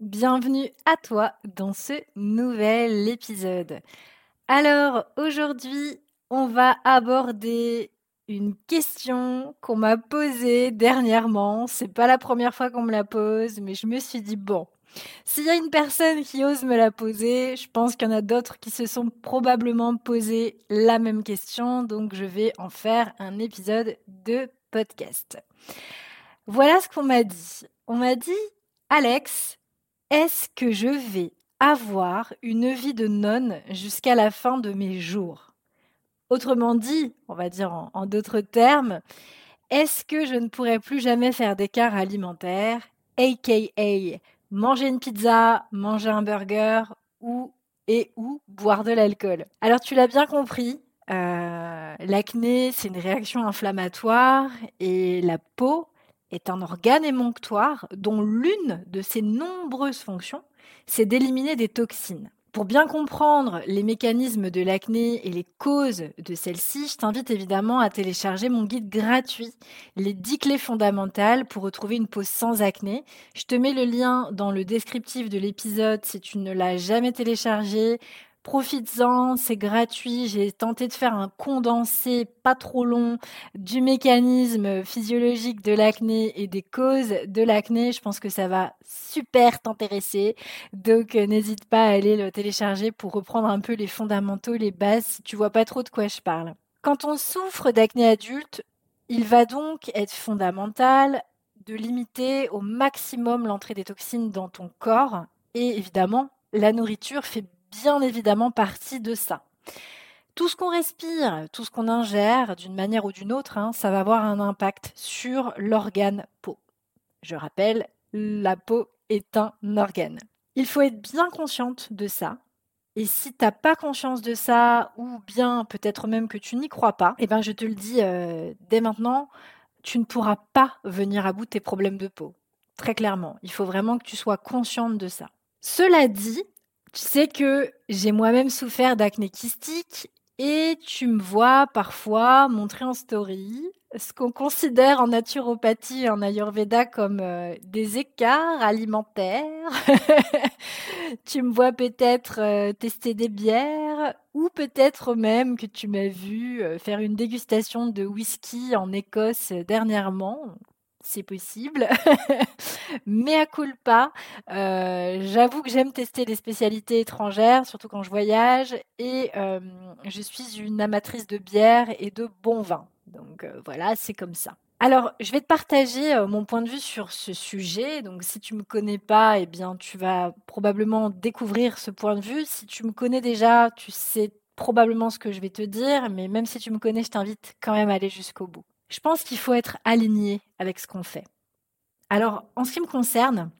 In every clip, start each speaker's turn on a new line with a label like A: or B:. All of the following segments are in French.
A: Bienvenue à toi dans ce nouvel épisode. Alors aujourd'hui, on va aborder une question qu'on m'a posée dernièrement. C'est pas la première fois qu'on me la pose, mais je me suis dit bon, s'il y a une personne qui ose me la poser, je pense qu'il y en a d'autres qui se sont probablement posé la même question, donc je vais en faire un épisode de podcast. Voilà ce qu'on m'a dit. On m'a dit, Alex, est-ce que je vais avoir une vie de nonne jusqu'à la fin de mes jours? Autrement dit, on va dire en, d'autres termes, est-ce que je ne pourrais plus jamais faire d'écart alimentaire, aka manger une pizza, manger un burger ou et ou boire de l'alcool? Alors tu l'as bien compris, euh, l'acné c'est une réaction inflammatoire et la peau est un organe émonctoire dont l'une de ses nombreuses fonctions c'est d'éliminer des toxines. Pour bien comprendre les mécanismes de l'acné et les causes de celle-ci, je t'invite évidemment à télécharger mon guide gratuit, les 10 clés fondamentales pour retrouver une peau sans acné. Je te mets le lien dans le descriptif de l'épisode si tu ne l'as jamais téléchargé. Profites-en, c'est gratuit. J'ai tenté de faire un condensé pas trop long du mécanisme physiologique de l'acné et des causes de l'acné. Je pense que ça va super t'intéresser. Donc euh, n'hésite pas à aller le télécharger pour reprendre un peu les fondamentaux, les bases si tu vois pas trop de quoi je parle. Quand on souffre d'acné adulte, il va donc être fondamental de limiter au maximum l'entrée des toxines dans ton corps et évidemment la nourriture fait bien évidemment partie de ça. Tout ce qu'on respire, tout ce qu'on ingère d'une manière ou d'une autre, hein, ça va avoir un impact sur l'organe peau. Je rappelle, la peau est un organe. Il faut être bien consciente de ça. Et si tu n'as pas conscience de ça, ou bien peut-être même que tu n'y crois pas, eh ben je te le dis euh, dès maintenant, tu ne pourras pas venir à bout de tes problèmes de peau. Très clairement, il faut vraiment que tu sois consciente de ça. Cela dit, tu sais que j'ai moi-même souffert d'acné et tu me vois parfois montrer en story ce qu'on considère en naturopathie et en ayurveda comme euh, des écarts alimentaires. tu me vois peut-être euh, tester des bières ou peut-être même que tu m'as vu euh, faire une dégustation de whisky en Écosse dernièrement c'est possible. Mais à culpa, euh, j'avoue que j'aime tester les spécialités étrangères, surtout quand je voyage, et je suis une amatrice de bière et de bon vin. Donc voilà, c'est comme ça. Alors, je vais te partager mon point de vue sur ce sujet. Donc, si tu me connais pas, eh bien, tu vas probablement découvrir ce point de vue. Si tu me connais déjà, tu sais probablement ce que je vais te dire. Mais même si tu me connais, je t'invite quand même à aller jusqu'au bout. Je pense qu'il faut être aligné avec ce qu'on fait. Alors, en ce qui me concerne,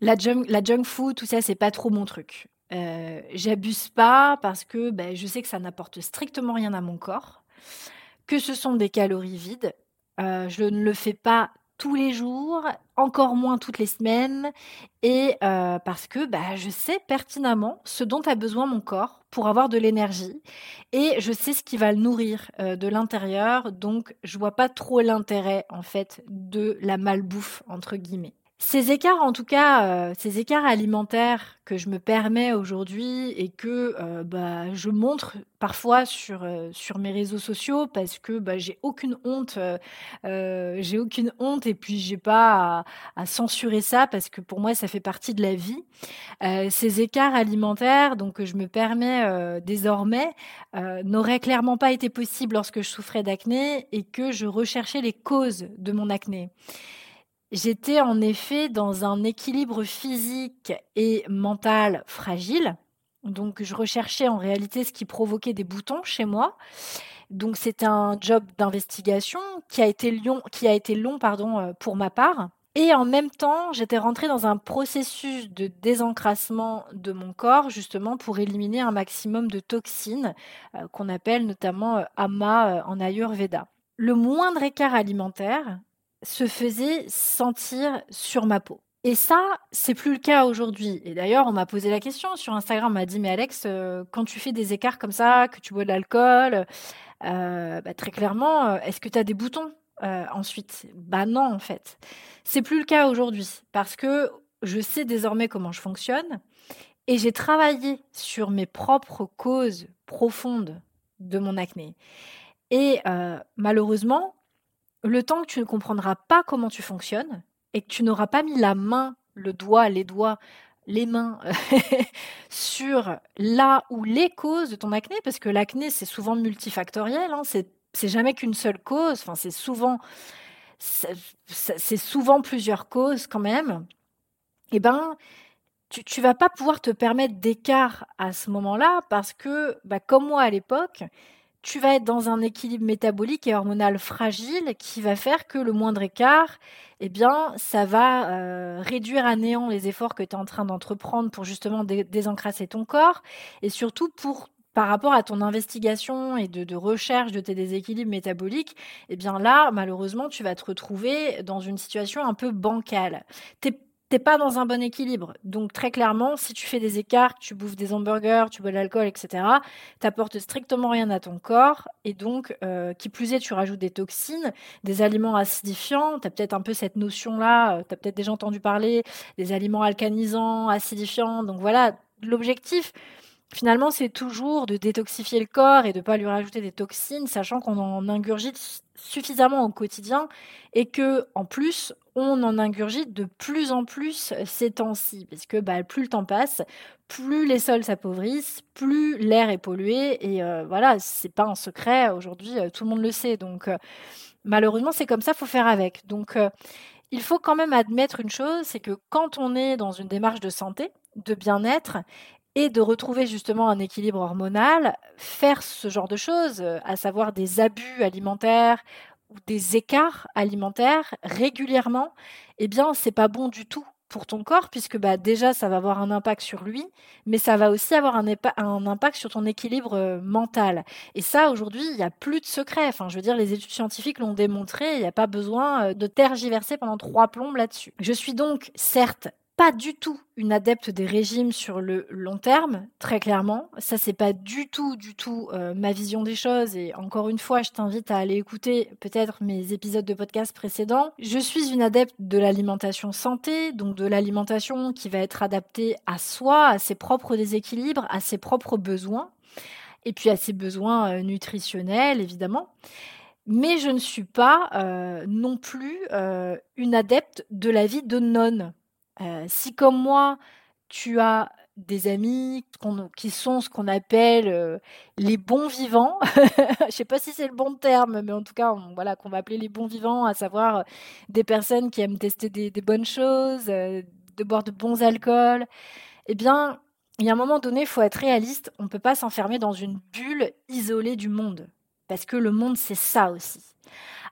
A: la junk, food, tout ça, c'est pas trop mon truc. Euh, J'abuse pas parce que ben, je sais que ça n'apporte strictement rien à mon corps, que ce sont des calories vides. Euh, je ne le fais pas tous les jours, encore moins toutes les semaines, et euh, parce que bah, je sais pertinemment ce dont a besoin mon corps pour avoir de l'énergie, et je sais ce qui va le nourrir euh, de l'intérieur, donc je vois pas trop l'intérêt en fait de la malbouffe entre guillemets. Ces écarts, en tout cas, euh, ces écarts alimentaires que je me permets aujourd'hui et que euh, bah, je montre parfois sur, euh, sur mes réseaux sociaux parce que bah, j'ai aucune honte, j'ai aucune honte et puis j'ai pas à, à, censurer ça parce que pour moi ça fait partie de la vie. ces écarts alimentaires, donc que je me permets désormais, n'auraient clairement pas été possibles lorsque je souffrais d'acné et que je recherchais les causes de mon acné. J'étais en effet dans un équilibre physique et mental fragile. Donc je recherchais en réalité ce qui provoquait des boutons chez moi. Donc c'est un job d'investigation qui a été long, qui a été long pardon, euh, pour ma part. Et en même temps, j'étais rentrée dans un processus de désencrassement de mon corps, justement pour éliminer un maximum de toxines, euh, qu'on appelle notamment euh, ama euh, en Ayurveda. Le moindre écart alimentaire se faisait sentir sur ma peau. Et ça, c'est plus le cas aujourd'hui. Et d'ailleurs, on m'a posé la question sur Instagram, on m'a dit, mais Alex, quand tu fais des écarts comme ça, que tu bois de l'alcool, bah, très clairement, est-ce que tu as des boutons ensuite? Bah non, en fait. C'est plus le cas aujourd'hui parce que je sais désormais comment je fonctionne et j'ai travaillé sur mes propres causes profondes de mon acné. Et euh, malheureusement, le temps que tu ne comprendras pas comment tu fonctionnes et que tu n'auras pas mis la main, le doigt, les doigts, les mains sur là où les causes de ton acné, parce que l'acné c'est souvent multifactoriel, hein, c'est jamais qu'une seule cause, enfin c'est souvent c'est souvent plusieurs causes quand même, eh ben, tu, tu vas pas pouvoir te permettre d'écart à ce moment-là parce que, bah, comme moi à l'époque, tu vas être dans un équilibre métabolique et hormonal fragile qui va faire que le moindre écart, eh bien, ça va euh, réduire à néant les efforts que tu es en train d'entreprendre pour justement désencrasser ton corps et surtout pour par rapport à ton investigation et de, recherche de tes déséquilibres métaboliques, eh bien là, malheureusement, tu vas te retrouver dans une situation un peu bancale. T'es pas dans un bon équilibre. Donc très clairement, si tu fais des écarts, tu bouffes des hamburgers, tu bois de l'alcool, etc., t'apportes strictement rien à ton corps. Et donc, euh, qui plus est, tu rajoutes des toxines, des aliments acidifiants. Tu as peut-être un peu cette notion-là, euh, tu as peut-être déjà entendu parler des aliments alcanisants, acidifiants. Donc voilà, l'objectif, Finalement, c'est toujours de détoxifier le corps et de ne pas lui rajouter des toxines, sachant qu'on en ingurgite suffisamment au quotidien et que, en plus, on en ingurgite de plus en plus ces temps-ci, parce que bah, plus le temps passe, plus les sols s'appauvrissent, plus l'air est pollué, et euh, voilà, c'est pas un secret. Aujourd'hui, euh, tout le monde le sait, donc euh, malheureusement, c'est comme ça, faut faire avec. Donc il faut quand même admettre une chose, c'est que quand on est dans une démarche de santé, de bien-être, et de retrouver justement un équilibre hormonal, faire ce genre de choses, euh, à savoir des abus alimentaires ou des écarts alimentaires régulièrement, eh bien, c'est pas bon du tout pour ton corps, puisque bah, déjà, ça va avoir un impact sur lui, mais ça va aussi avoir un, impact sur ton équilibre euh, mental. Et ça, aujourd'hui, il n'y a plus de secret. Enfin, je veux dire, les études scientifiques l'ont démontré, il n'y a pas besoin euh, de tergiverser pendant trois plombes là-dessus. Je suis donc, certes, pas du tout une adepte des régimes sur le long terme, très clairement. Ça, c'est pas du tout, du tout euh, ma vision des choses. Et encore une fois, je t'invite à aller écouter peut-être mes épisodes de podcast précédents. Je suis une adepte de l'alimentation santé, donc de l'alimentation qui va être adaptée à soi, à ses propres déséquilibres, à ses propres besoins, et puis à ses besoins euh, nutritionnels, évidemment mais je ne suis pas euh, non plus une adepte de la vie de nonne. Euh, si comme moi, tu as des amis qui sont ce qu'on appelle euh, les bons vivants. Je ne sais pas si c'est le bon terme, mais en tout cas, voilà, qu'on va appeler les bons vivants, à savoir euh, des personnes qui aiment tester des, bonnes choses, de boire de bons alcools. Eh bien, il y a un moment donné, il faut être réaliste. On ne peut pas s'enfermer dans une bulle isolée du monde, parce que le monde, c'est ça aussi.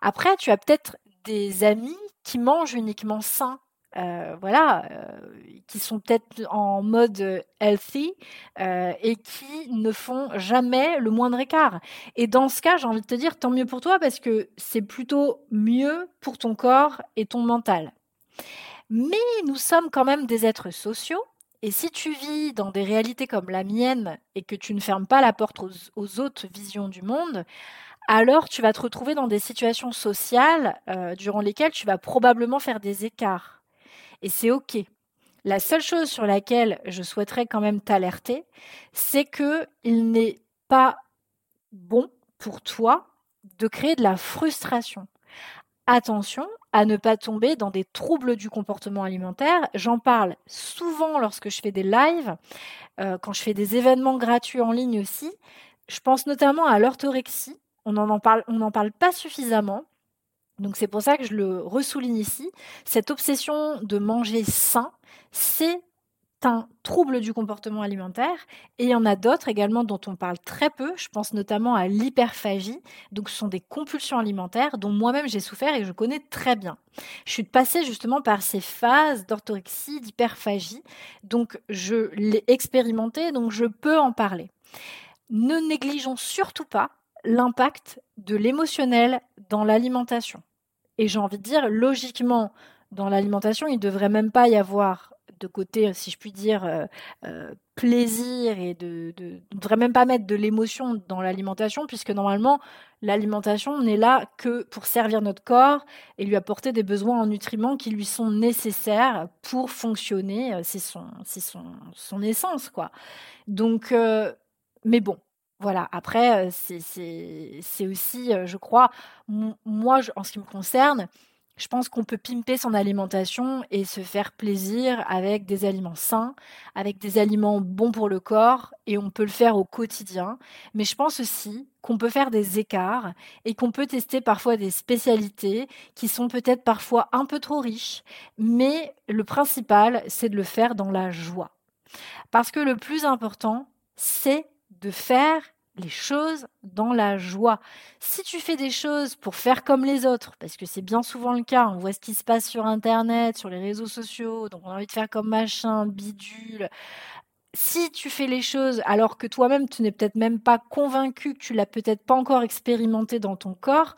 A: Après, tu as peut-être des amis qui mangent uniquement sain, euh, voilà, euh, qui sont peut-être en mode healthy euh, et qui ne font jamais le moindre écart. Et dans ce cas, j'ai envie de te dire, tant mieux pour toi parce que c'est plutôt mieux pour ton corps et ton mental. Mais nous sommes quand même des êtres sociaux. Et si tu vis dans des réalités comme la mienne et que tu ne fermes pas la porte aux, autres visions du monde, alors tu vas te retrouver dans des situations sociales durant lesquelles tu vas probablement faire des écarts et c'est OK. La seule chose sur laquelle je souhaiterais quand même t'alerter, c'est que il n'est pas bon pour toi de créer de la frustration. Attention à ne pas tomber dans des troubles du comportement alimentaire. J'en parle souvent lorsque je fais des lives, euh, quand je fais des événements gratuits en ligne aussi. Je pense notamment à l'orthorexie. On n'en parle pas suffisamment. Donc c'est pour ça que je le ressouligne ici. Cette obsession de manger sain, c'est certains troubles du comportement alimentaire et il y en a d'autres également dont on parle très peu. Je pense notamment à l'hyperphagie. Donc, ce sont des compulsions alimentaires dont moi-même j'ai souffert et je connais très bien. Je suis passée justement par ces phases d'orthorexie, d'hyperphagie. Donc, je l'ai expérimenté, donc je peux en parler. Ne négligeons surtout pas l'impact de l'émotionnel dans l'alimentation. Et j'ai envie de dire, logiquement, dans l'alimentation, il ne devrait même pas y avoir de côté, si je puis dire, euh, euh, plaisir et de, ne devrait même pas mettre de l'émotion dans l'alimentation, puisque normalement, l'alimentation n'est là que pour servir notre corps et lui apporter des besoins en nutriments qui lui sont nécessaires pour fonctionner. Euh, c'est son, son, son essence, quoi. Donc, mais bon, voilà, après, c'est aussi, je crois, moi, en ce qui me concerne, je pense qu'on peut pimper son alimentation et se faire plaisir avec des aliments sains, avec des aliments bons pour le corps, et on peut le faire au quotidien. Mais je pense aussi qu'on peut faire des écarts et qu'on peut tester parfois des spécialités qui sont peut-être parfois un peu trop riches, mais le principal, c'est de le faire dans la joie. Parce que le plus important, c'est de faire les choses dans la joie. Si tu fais des choses pour faire comme les autres, parce que c'est bien souvent le cas, on voit ce qui se passe sur Internet, sur les réseaux sociaux, donc on a envie de faire comme machin, bidule. Si tu fais les choses alors que toi-même tu n'es peut-être même pas convaincu, que tu l'as peut-être pas encore expérimenté dans ton corps,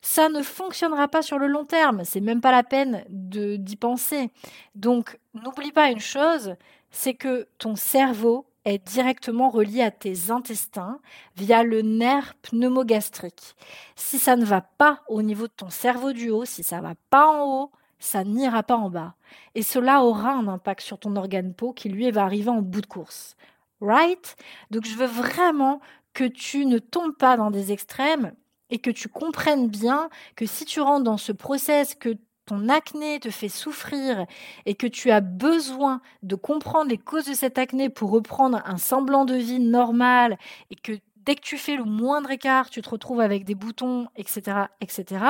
A: ça ne fonctionnera pas sur le long terme. C'est même pas la peine d'y penser. Donc n'oublie pas une chose, c'est que ton cerveau est directement relié à tes intestins via le nerf pneumogastrique. Si ça ne va pas au niveau de ton cerveau du haut, si ça ne va pas en haut, ça n'ira pas en bas. Et cela aura un impact sur ton organe peau qui lui va arriver en bout de course. Right? Donc je veux vraiment que tu ne tombes pas dans des extrêmes et que tu comprennes bien que si tu rentres dans ce process que ton acné te fait souffrir et que tu as besoin de comprendre les causes de cette acné pour reprendre un semblant de vie normal et que dès que tu fais le moindre écart, tu te retrouves avec des boutons, etc., etc.,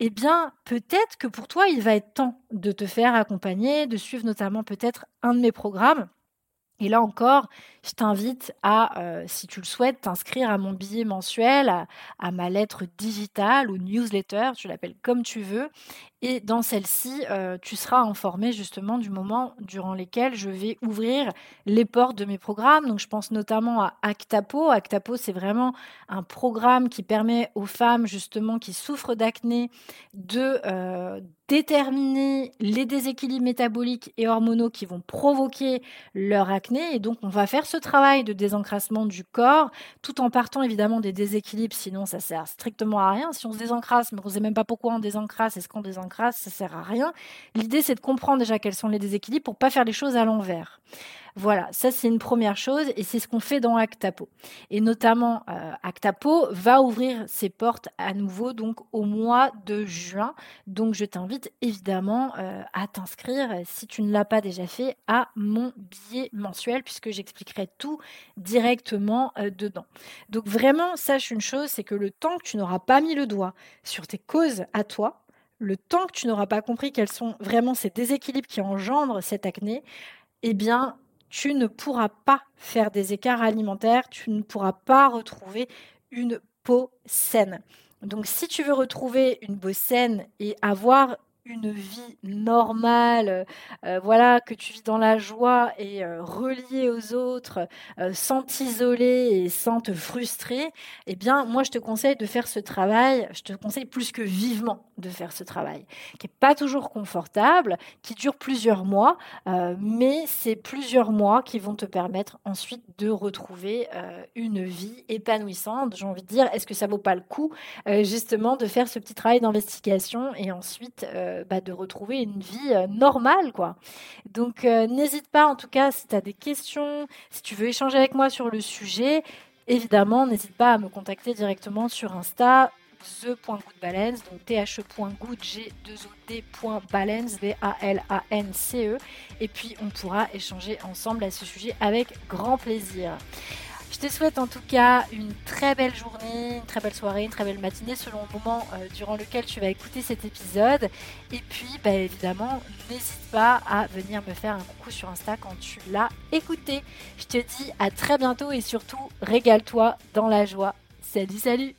A: eh bien, peut-être que pour toi, il va être temps de te faire accompagner, de suivre notamment peut-être un de mes programmes. Et là encore, je t'invite à, euh, si tu le souhaites, t'inscrire à mon billet mensuel, à, ma lettre digitale ou newsletter, tu l'appelles comme tu veux. Et dans celle-ci, euh, tu seras informé justement du moment durant lequel je vais ouvrir les portes de mes programmes. Donc je pense notamment à Actapo. Actapo, c'est vraiment un programme qui permet aux femmes justement qui souffrent d'acné de euh, déterminer les déséquilibres métaboliques et hormonaux qui vont provoquer leur acné. Et donc on va faire ce travail de désencrassement du corps, tout en partant évidemment des déséquilibres, sinon ça sert strictement à rien. Si on se désencrasse, mais on ne sait même pas pourquoi on désencrasse, est-ce qu'on désencrasse, ça sert à rien. L'idée, c'est de comprendre déjà quels sont les déséquilibres pour pas faire les choses à l'envers. Voilà, ça c'est une première chose et c'est ce qu'on fait dans Actapo. Et notamment, euh, Actapo va ouvrir ses portes à nouveau donc au mois de juin. Donc je t'invite évidemment euh, à t'inscrire si tu ne l'as pas déjà fait à mon billet mensuel puisque j'expliquerai tout directement euh, dedans. Donc vraiment, sache une chose, c'est que le temps que tu n'auras pas mis le doigt sur tes causes à toi, le temps que tu n'auras pas compris quels sont vraiment ces déséquilibres qui engendrent cette acné, eh bien, tu ne pourras pas faire des écarts alimentaires, tu ne pourras pas retrouver une peau saine. Donc si tu veux retrouver une peau saine et avoir une vie normale, euh, voilà, que tu vis dans la joie et euh, relié aux autres, euh, sans t'isoler et sans te frustrer, eh bien, moi, je te conseille de faire ce travail, je te conseille plus que vivement de faire ce travail, qui n'est pas toujours confortable, qui dure plusieurs mois, mais c'est plusieurs mois qui vont te permettre ensuite de retrouver une vie épanouissante. J'ai envie de dire, est-ce que ça vaut pas le coup, justement, de faire ce petit travail d'investigation et ensuite euh, bah, de retrouver une vie euh, normale, quoi. Donc, euh, n'hésite pas, en tout cas, si tu as des questions, si tu veux échanger avec moi sur le sujet, évidemment, n'hésite pas à me contacter directement sur Insta the.goodbalance, donc the.good, g2od.balance, B-A-L-A-N-C-E, et puis on pourra échanger ensemble à ce sujet avec grand plaisir. Je te souhaite en tout cas une très belle journée, une très belle soirée, une très belle matinée selon le moment euh, durant lequel tu vas écouter cet épisode. Et puis, bah, évidemment, n'hésite pas à venir me faire un coucou sur Insta quand tu l'as écouté. Je te dis à très bientôt et surtout, régale-toi dans la joie. Salut, salut